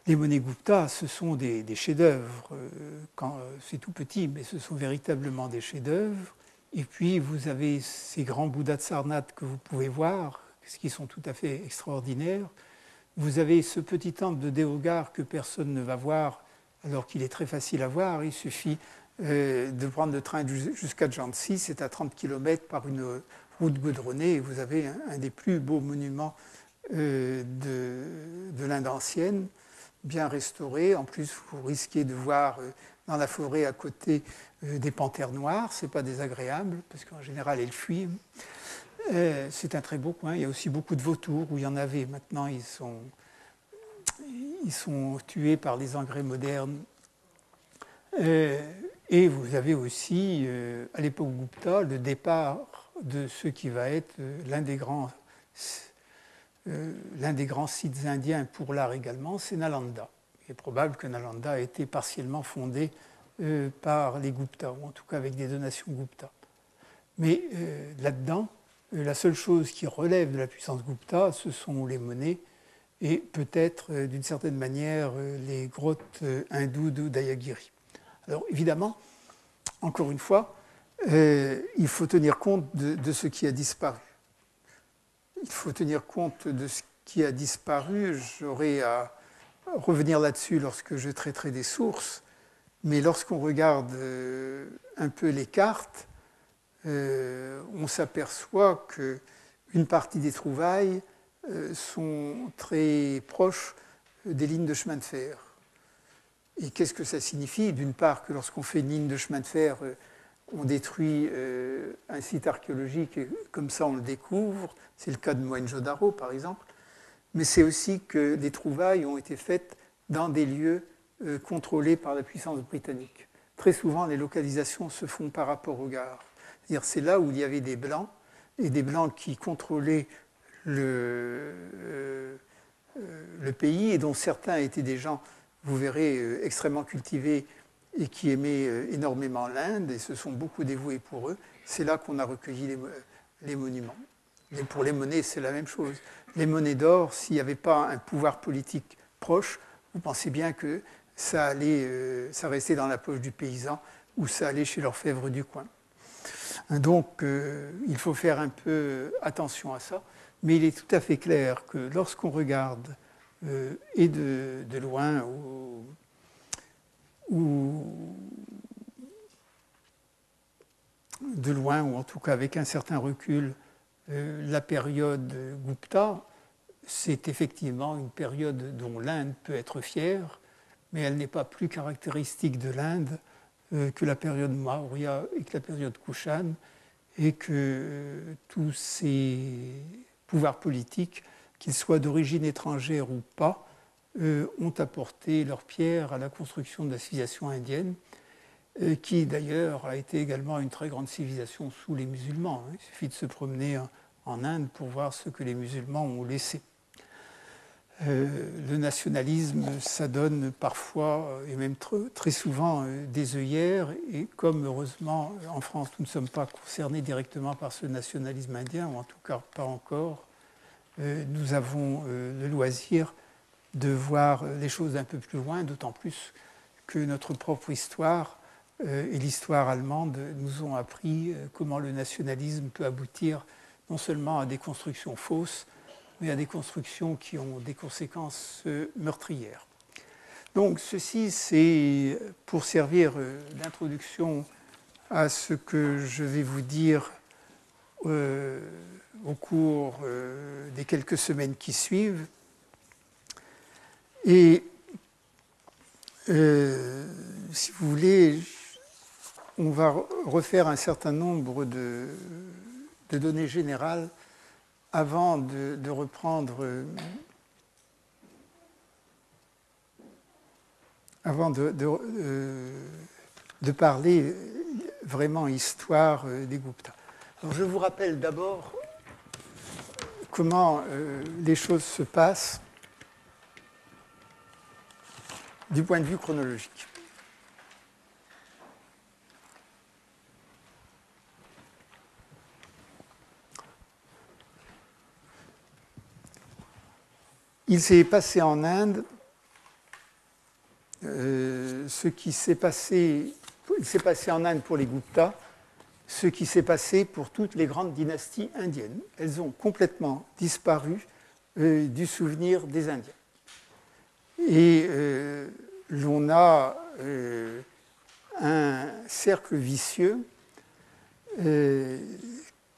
les Gupta, ce sont des, chefs-d'œuvre. Euh, quand euh, c'est tout petit, mais ce sont véritablement des chefs-d'œuvre. Et puis vous avez ces grands Bouddhas de Sarnath que vous pouvez voir, qui sont tout à fait extraordinaires. Vous avez ce petit temple de Deogar que personne ne va voir, alors qu'il est très facile à voir. Il suffit de prendre le train jusqu'à Jhansi, c'est à 30 km par une route goudronnée, et vous avez un, des plus beaux monuments euh, de, l'Inde ancienne, bien restauré. En plus, vous risquez de voir euh, dans la forêt à côté euh, des panthères noires. Ce n'est pas désagréable, parce qu'en général, elles fuient. c'est un très beau coin. Il y a aussi beaucoup de vautours, où il y en avait. Maintenant, ils sont, ils sont tués par les engrais modernes. et vous avez aussi, à l'époque Gupta, le départ de ce qui va être euh, l'un des grands, euh, l'un des grands sites indiens pour l'art également, c'est Nalanda. Il est probable que Nalanda a été partiellement fondé euh, par les Gupta, ou en tout cas avec des donations Gupta. Mais là-dedans, la seule chose qui relève de la puissance Gupta, ce sont les monnaies et peut-être d'une certaine manière les grottes hindoues de Dayagiri. Alors évidemment, encore une fois, euh, il faut tenir compte de, ce qui a disparu. Il faut tenir compte de ce qui a disparu. J'aurai à revenir là-dessus lorsque je traiterai des sources. Mais lorsqu'on regarde euh, un peu les cartes, on s'aperçoit qu'une partie des trouvailles sont très proches des lignes de chemin de fer. Et qu'est-ce que ça signifie? D'une part, que lorsqu'on fait une ligne de chemin de fer, euh, on détruit euh, un site archéologique et comme ça on le découvre. C'est le cas de Mohenjo-Daro par exemple. Mais c'est aussi que les trouvailles ont été faites dans des lieux euh, contrôlés par la puissance britannique. Très souvent, les localisations se font par rapport aux gares. C'est-à-dire c'est là où il y avait des blancs et des blancs qui contrôlaient le, le pays et dont certains étaient des gens vous verrez, euh, extrêmement cultivés et qui aimaient euh, énormément l'Inde et se sont beaucoup dévoués pour eux. C'est là qu'on a recueilli les, monuments. Et pour les monnaies, c'est la même chose. Les monnaies d'or, s'il n'y avait pas un pouvoir politique proche, vous pensez bien que ça allait, euh, ça restait dans la poche du paysan ou ça allait chez l'orfèvre du coin. Donc, il faut faire un peu attention à ça. Mais il est tout à fait clair que lorsqu'on regarde euh, et de, loin ou, de loin, ou en tout cas avec un certain recul, euh, la période Gupta, c'est effectivement une période dont l'Inde peut être fière, mais elle n'est pas plus caractéristique de l'Inde euh, que la période Maurya et que la période Kushan, et que tous ces pouvoirs politiques qu'ils soient d'origine étrangère ou pas, euh, ont apporté leur pierre à la construction de la civilisation indienne, euh, qui d'ailleurs a été également une très grande civilisation sous les musulmans. Il suffit de se promener en Inde pour voir ce que les musulmans ont laissé. Euh, le nationalisme, ça donne parfois, et même très souvent, des œillères. Et comme heureusement, en France, nous ne sommes pas concernés directement par ce nationalisme indien, ou en tout cas pas encore, euh, nous avons euh, le loisir de voir les choses un peu plus loin, d'autant plus que notre propre histoire euh, et l'histoire allemande nous ont appris comment le nationalisme peut aboutir non seulement à des constructions fausses, mais à des constructions qui ont des conséquences meurtrières. Donc ceci, c'est pour servir d'introduction à ce que je vais vous dire au cours euh, des quelques semaines qui suivent. Et euh, si vous voulez, on va refaire un certain nombre de, données générales avant de, reprendre, avant de, de, parler vraiment histoire des Gupta. Je vous rappelle d'abord comment euh, les choses se passent du point de vue chronologique. Il s'est passé en Inde euh, ce qui s'est passé, en Inde pour les Guptas ce qui s'est passé pour toutes les grandes dynasties indiennes. Elles ont complètement disparu euh, du souvenir des Indiens. Et euh, l'on a un cercle vicieux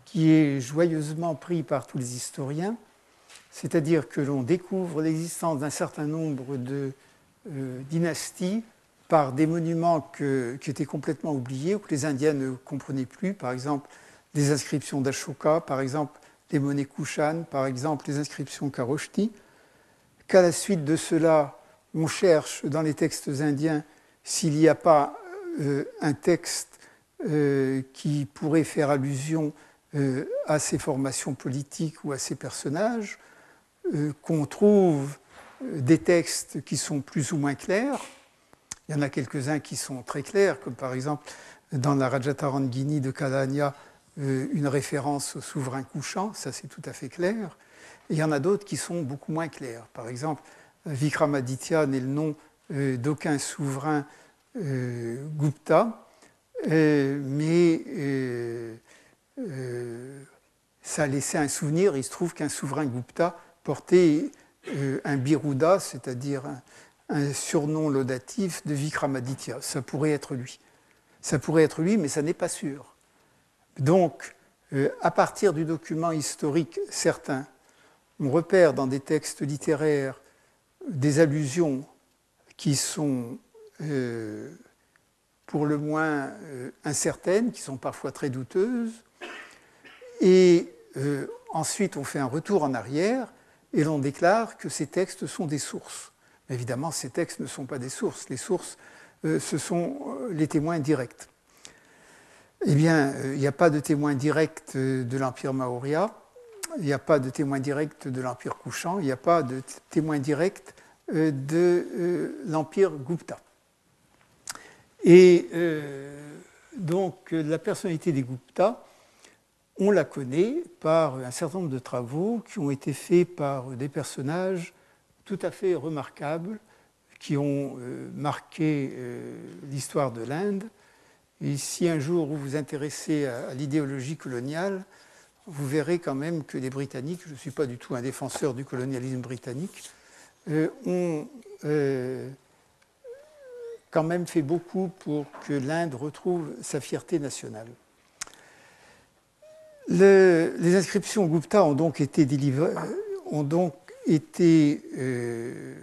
qui est joyeusement pris par tous les historiens, c'est-à-dire que l'on découvre l'existence d'un certain nombre de dynasties par des monuments qui étaient complètement oubliés ou que les Indiens ne comprenaient plus, par exemple des inscriptions d'Ashoka, par exemple des monnaies Kushan, par exemple les inscriptions Karoshti, qu'à la suite de cela, on cherche dans les textes indiens s'il n'y a pas euh, un texte euh, qui pourrait faire allusion euh, à ces formations politiques ou à ces personnages, qu'on trouve des textes qui sont plus ou moins clairs, il y en a quelques-uns qui sont très clairs, comme par exemple dans la Rajatarangini de Kalanya, euh, une référence au souverain couchant, ça c'est tout à fait clair. Il y en a d'autres qui sont beaucoup moins clairs. Par exemple, Vikramaditya n'est le nom euh, d'aucun souverain euh, Gupta, mais ça a laissé un souvenir. Il se trouve qu'un souverain Gupta portait un biruda, c'est-à-dire un surnom laudatif de Vikramaditya. Ça pourrait être lui. Ça pourrait être lui, mais ça n'est pas sûr. Donc, à partir du document historique certain, on repère dans des textes littéraires des allusions qui sont pour le moins incertaines, qui sont parfois très douteuses, et ensuite on fait un retour en arrière et l'on déclare que ces textes sont des sources. Évidemment, ces textes ne sont pas des sources. Les sources, euh, ce sont euh, les témoins directs. Eh bien, euh, il n'y a pas de témoins directs de l'Empire Maurya, il n'y a pas de témoins directs de l'Empire couchant, il n'y a pas de témoins directs de l'Empire Gupta. Et donc, la personnalité des Gupta, on la connaît par un certain nombre de travaux qui ont été faits par des personnages tout à fait remarquables, qui ont euh, marqué euh, l'histoire de l'Inde. Et si un jour vous vous intéressez à, l'idéologie coloniale, vous verrez quand même que les Britanniques, je ne suis pas du tout un défenseur du colonialisme britannique, euh, ont quand même fait beaucoup pour que l'Inde retrouve sa fierté nationale les inscriptions Gupta ont donc été délivrées, ont donc été, euh,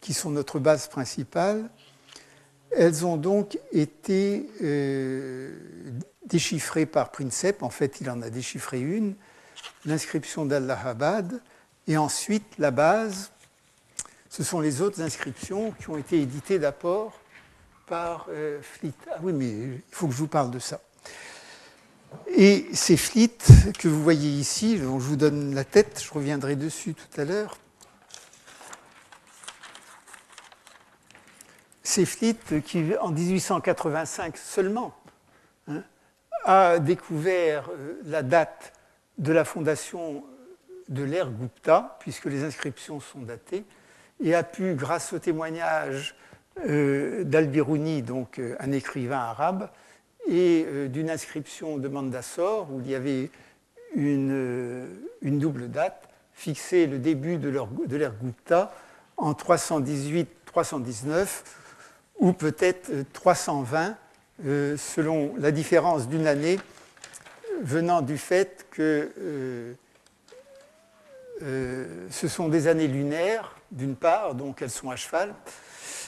qui sont notre base principale, elles ont donc été euh, déchiffrées par Princep. En fait, il en a déchiffré une, l'inscription d'Allahabad, et ensuite la base. Ce sont les autres inscriptions qui ont été éditées d'abord par euh. Ah oui, mais il faut que je vous parle de ça. Et ces flits que vous voyez ici, je vous donne la tête, je reviendrai dessus tout à l'heure. Ces flits qui, en 1885 seulement, hein, a découvert euh, la date de la fondation de l'ère Gupta, puisque les inscriptions sont datées, et a pu, grâce au témoignage euh, d'Al-Biruni, donc euh, un écrivain arabe, et euh, d'une inscription de Mandassor où il y avait une, euh, une double date, fixée le début de l'ère Gupta en 318-319 ou peut-être 320 euh, selon la différence d'une année venant du fait que ce sont des années lunaires, d'une part, donc elles sont à cheval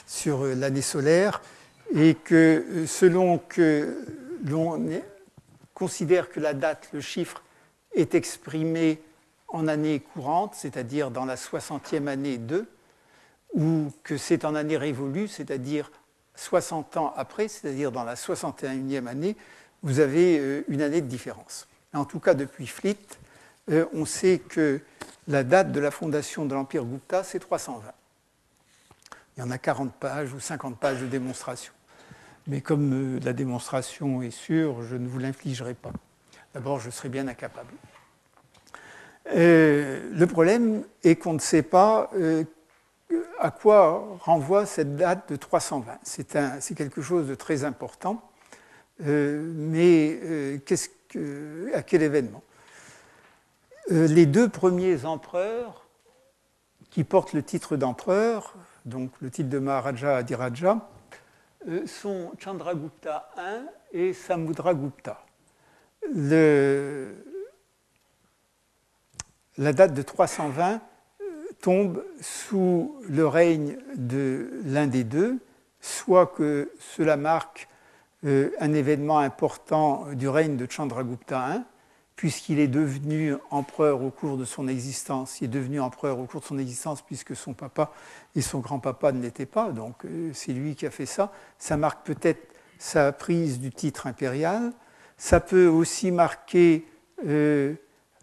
sur l'année solaire, et que euh, selon que l'on considère que la date, le chiffre, est exprimé en année courante, c'est-à-dire dans la 60e année 2, ou que c'est en année révolue, c'est-à-dire 60 ans après, c'est-à-dire dans la 61e année, vous avez euh, une année de différence. En tout cas, depuis Fleet, euh, on sait que la date de la fondation de l'Empire Gupta, c'est 320. Il y en a 40 pages ou 50 pages de démonstration mais comme euh, la démonstration est sûre, je ne vous l'infligerai pas. D'abord, je serai bien incapable. Euh, le problème est qu'on ne sait pas euh, à quoi renvoie cette date de 320. C'est quelque chose de très important, mais à quel événement? Les deux premiers empereurs qui portent le titre d'empereur, donc le titre de Maharaja Adiraja, sont Chandragupta I et Samudragupta. La date de 320 euh, tombe sous le règne de l'un des deux, soit que cela marque euh, un événement important du règne de Chandragupta I, puisqu'il est devenu empereur au cours de son existence. Il est devenu empereur au cours de son existence puisque son papa et son grand-papa ne l'étaient pas, donc euh, c'est lui qui a fait ça. Ça marque peut-être sa prise du titre impérial. Ça peut aussi marquer euh,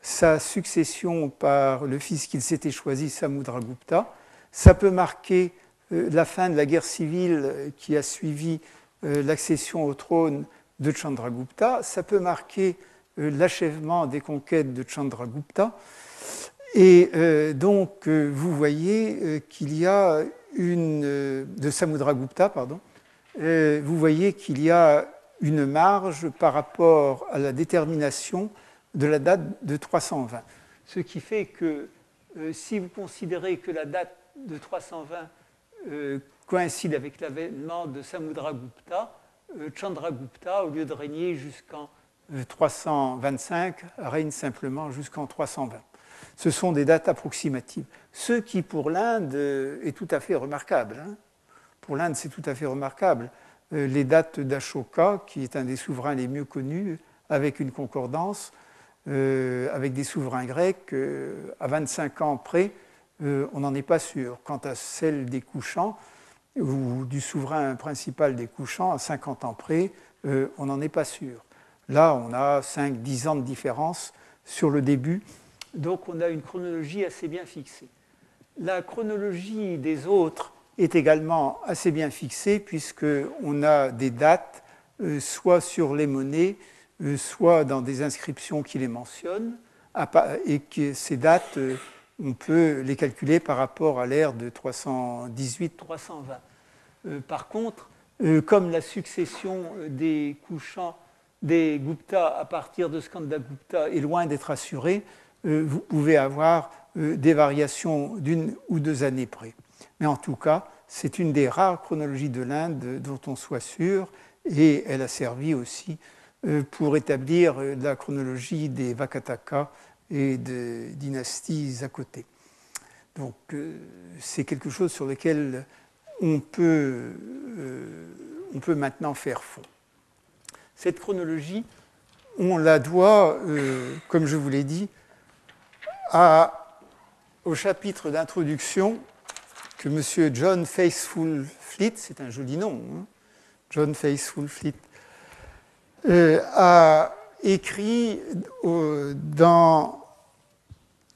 sa succession par le fils qu'il s'était choisi, Samudragupta. Ça peut marquer euh, la fin de la guerre civile qui a suivi l'accession au trône de Chandragupta. Ça peut marquer l'achèvement des conquêtes de Chandragupta. Et euh, donc, euh, vous voyez qu'il y a une. de Samudragupta, pardon. vous voyez qu'il y a une marge par rapport à la détermination de la date de 320. Ce qui fait que si vous considérez que la date de 320 coïncide avec l'avènement de Samudragupta, Chandragupta, au lieu de régner jusqu'en 325, règne simplement jusqu'en 320. Ce sont des dates approximatives. Ce qui, pour l'Inde, est tout à fait remarquable. Hein. Pour l'Inde, c'est tout à fait remarquable. Euh, les dates d'Ashoka, qui est un des souverains les mieux connus, avec une concordance, euh, avec des souverains grecs, euh, à 25 ans près, on n'en est pas sûr. Quant à celle des couchants, ou du souverain principal des couchants, à 50 ans près, on n'en est pas sûr. Là, on a 5-10 ans de différence sur le début, donc on a une chronologie assez bien fixée. La chronologie des autres est également assez bien fixée puisqu'on a des dates euh, soit sur les monnaies, euh, soit dans des inscriptions qui les mentionnent, et que ces dates, euh, on peut les calculer par rapport à l'ère de 318-320. par contre, comme la succession des couchants des Gupta à partir de Skandagupta est loin d'être assurée, vous pouvez avoir des variations d'une ou deux années près. Mais en tout cas, c'est une des rares chronologies de l'Inde dont on soit sûr, et elle a servi aussi euh, pour établir euh, la chronologie des Vakataka et des dynasties à côté. Donc euh, c'est quelque chose sur lequel on peut, on peut maintenant faire fond. Cette chronologie, on la doit, comme je vous l'ai dit, au chapitre d'introduction que M. John Faithful Fleet, c'est un joli nom, hein, John Faithful Fleet, euh, a écrit au, dans,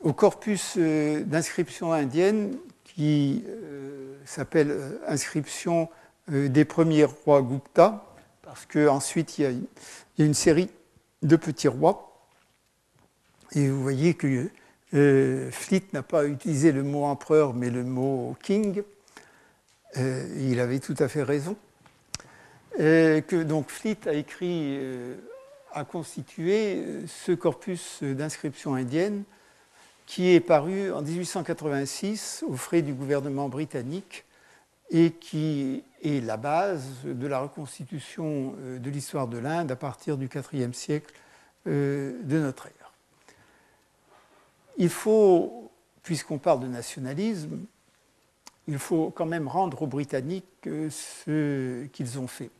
au corpus euh, d'inscription indienne qui euh, s'appelle Inscription des premiers rois Gupta, parce qu'ensuite il, y a une série de petits rois. Et vous voyez que euh, Fleet n'a pas utilisé le mot empereur, mais le mot king. Euh, il avait tout à fait raison. Euh, que donc Fleet a écrit, a constitué ce corpus d'inscriptions indiennes qui est paru en 1886 aux frais du gouvernement britannique et qui est la base de la reconstitution de l'histoire de l'Inde à partir du IVe siècle de notre ère il faut, puisqu'on parle de nationalisme, il faut quand même rendre aux Britanniques ce qu'ils ont fait.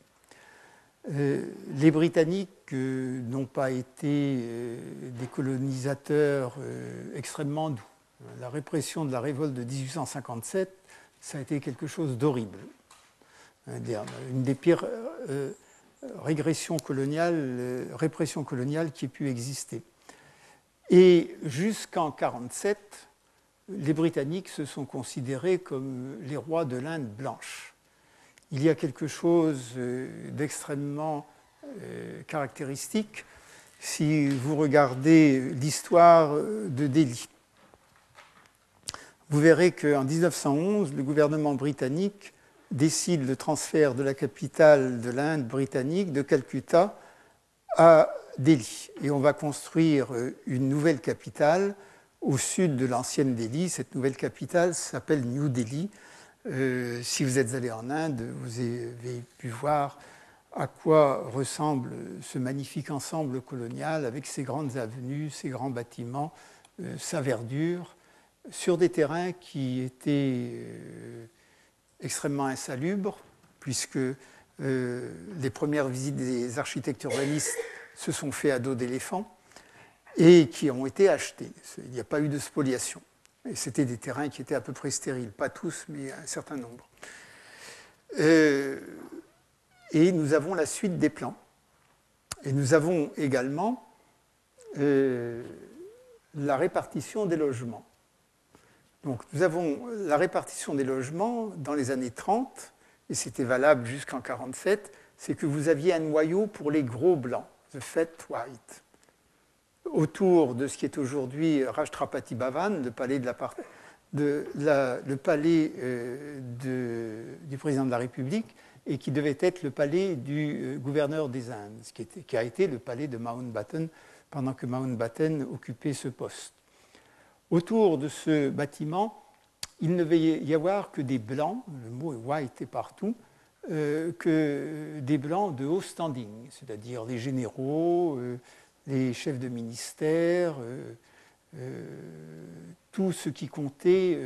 Euh, les Britanniques euh, n'ont pas été euh, des colonisateurs extrêmement doux. La répression de la révolte de 1857, ça a été quelque chose d'horrible. Une des pires régressions coloniales, répressions coloniales qui ait pu exister. Et jusqu'en 1947, les Britanniques se sont considérés comme les rois de l'Inde blanche. Il y a quelque chose euh, d'extrêmement euh, caractéristique si vous regardez l'histoire de Delhi. Vous verrez qu'en 1911, le gouvernement britannique décide le transfert de la capitale de l'Inde britannique, de Calcutta, à Delhi. Et on va construire euh, une nouvelle capitale au sud de l'ancienne Delhi. Cette nouvelle capitale s'appelle New Delhi. Euh, si vous êtes allé en Inde, vous avez pu voir à quoi ressemble ce magnifique ensemble colonial avec ses grandes avenues, ses grands bâtiments, euh, sa verdure, sur des terrains qui étaient extrêmement insalubres, puisque les premières visites des architectes urbanistes se sont faits à dos d'éléphants et qui ont été achetés. Il n'y a pas eu de spoliation. Et c'était des terrains qui étaient à peu près stériles, pas tous, mais un certain nombre. Euh, et nous avons la suite des plans. Et nous avons également euh, la répartition des logements. Donc nous avons la répartition des logements dans les années 30, et c'était valable jusqu'en 1947, c'est que vous aviez un noyau pour les gros blancs. The Fat White, autour de ce qui est aujourd'hui Rashtrapati Bhavan, le palais, euh, du président de la République, et qui devait être le palais du euh, gouverneur des Indes, qui, a été le palais de Mountbatten pendant que Mountbatten occupait ce poste. Autour de ce bâtiment, il ne devait y avoir que des blancs, le mot white est partout, que des blancs de haut standing, c'est-à-dire les généraux, les chefs de ministère, tout ce qui comptait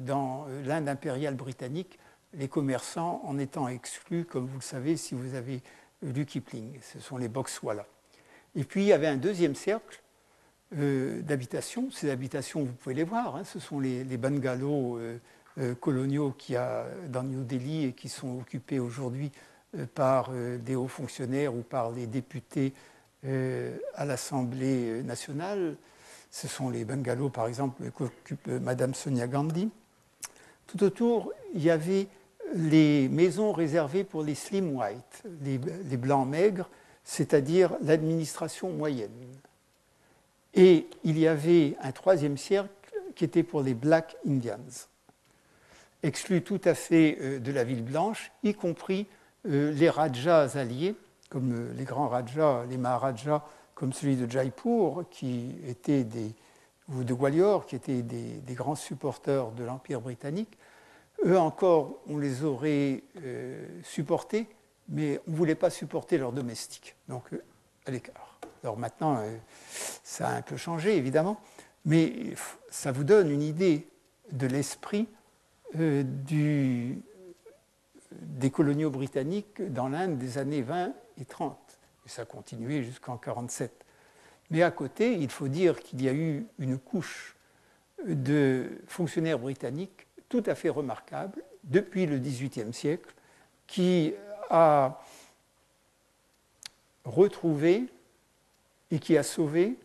dans l'Inde impériale britannique, les commerçants en étant exclus, comme vous le savez si vous avez lu Kipling. Ce sont les Boxwala. Et puis il y avait un deuxième cercle euh, d'habitations. Ces habitations, vous pouvez les voir, hein. ce sont les, bungalows euh, euh, coloniaux qu'il y a dans New Delhi et qui sont occupés aujourd'hui par des hauts fonctionnaires ou par les députés à l'Assemblée nationale. Ce sont les bungalows, par exemple, qu'occupe Madame Sonia Gandhi. Tout autour, il y avait les maisons réservées pour les slim white, les blancs maigres, c'est-à-dire l'administration moyenne. Et il y avait un troisième cercle qui était pour les Black Indians, exclus tout à fait euh, de la ville blanche, y compris euh, les Rajas alliés, comme euh, les grands Rajas, les Maharajas, comme celui de Jaipur, qui étaient des, ou de Gwalior, qui étaient des, grands supporters de l'Empire britannique. Eux encore, on les aurait supportés, mais on ne voulait pas supporter leurs domestiques, donc à l'écart. Alors maintenant, euh, ça a un peu changé, évidemment, mais ça vous donne une idée de l'esprit euh, des coloniaux britanniques dans l'Inde des années 20 et 30. Et ça a continué jusqu'en 47. Mais à côté, il faut dire qu'il y a eu une couche de fonctionnaires britanniques tout à fait remarquable depuis le XVIIIe siècle qui a retrouvé et qui a sauvé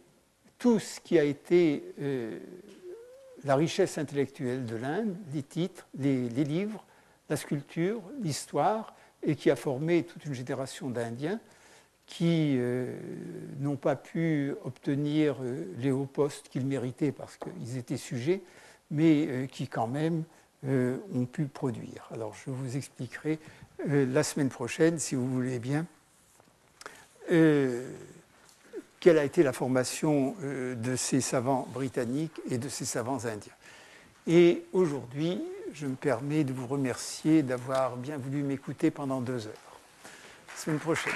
tout ce qui a été euh, la richesse intellectuelle de l'Inde, les titres, les, livres, la sculpture, l'histoire, et qui a formé toute une génération d'Indiens qui euh, n'ont pas pu obtenir euh, les hauts postes qu'ils méritaient parce qu'ils étaient sujets, mais qui quand même ont pu produire. Alors je vous expliquerai la semaine prochaine, si vous voulez bien quelle a été la formation euh, de ces savants britanniques et de ces savants indiens. Et aujourd'hui, je me permets de vous remercier d'avoir bien voulu m'écouter pendant deux heures. Semaine prochaine.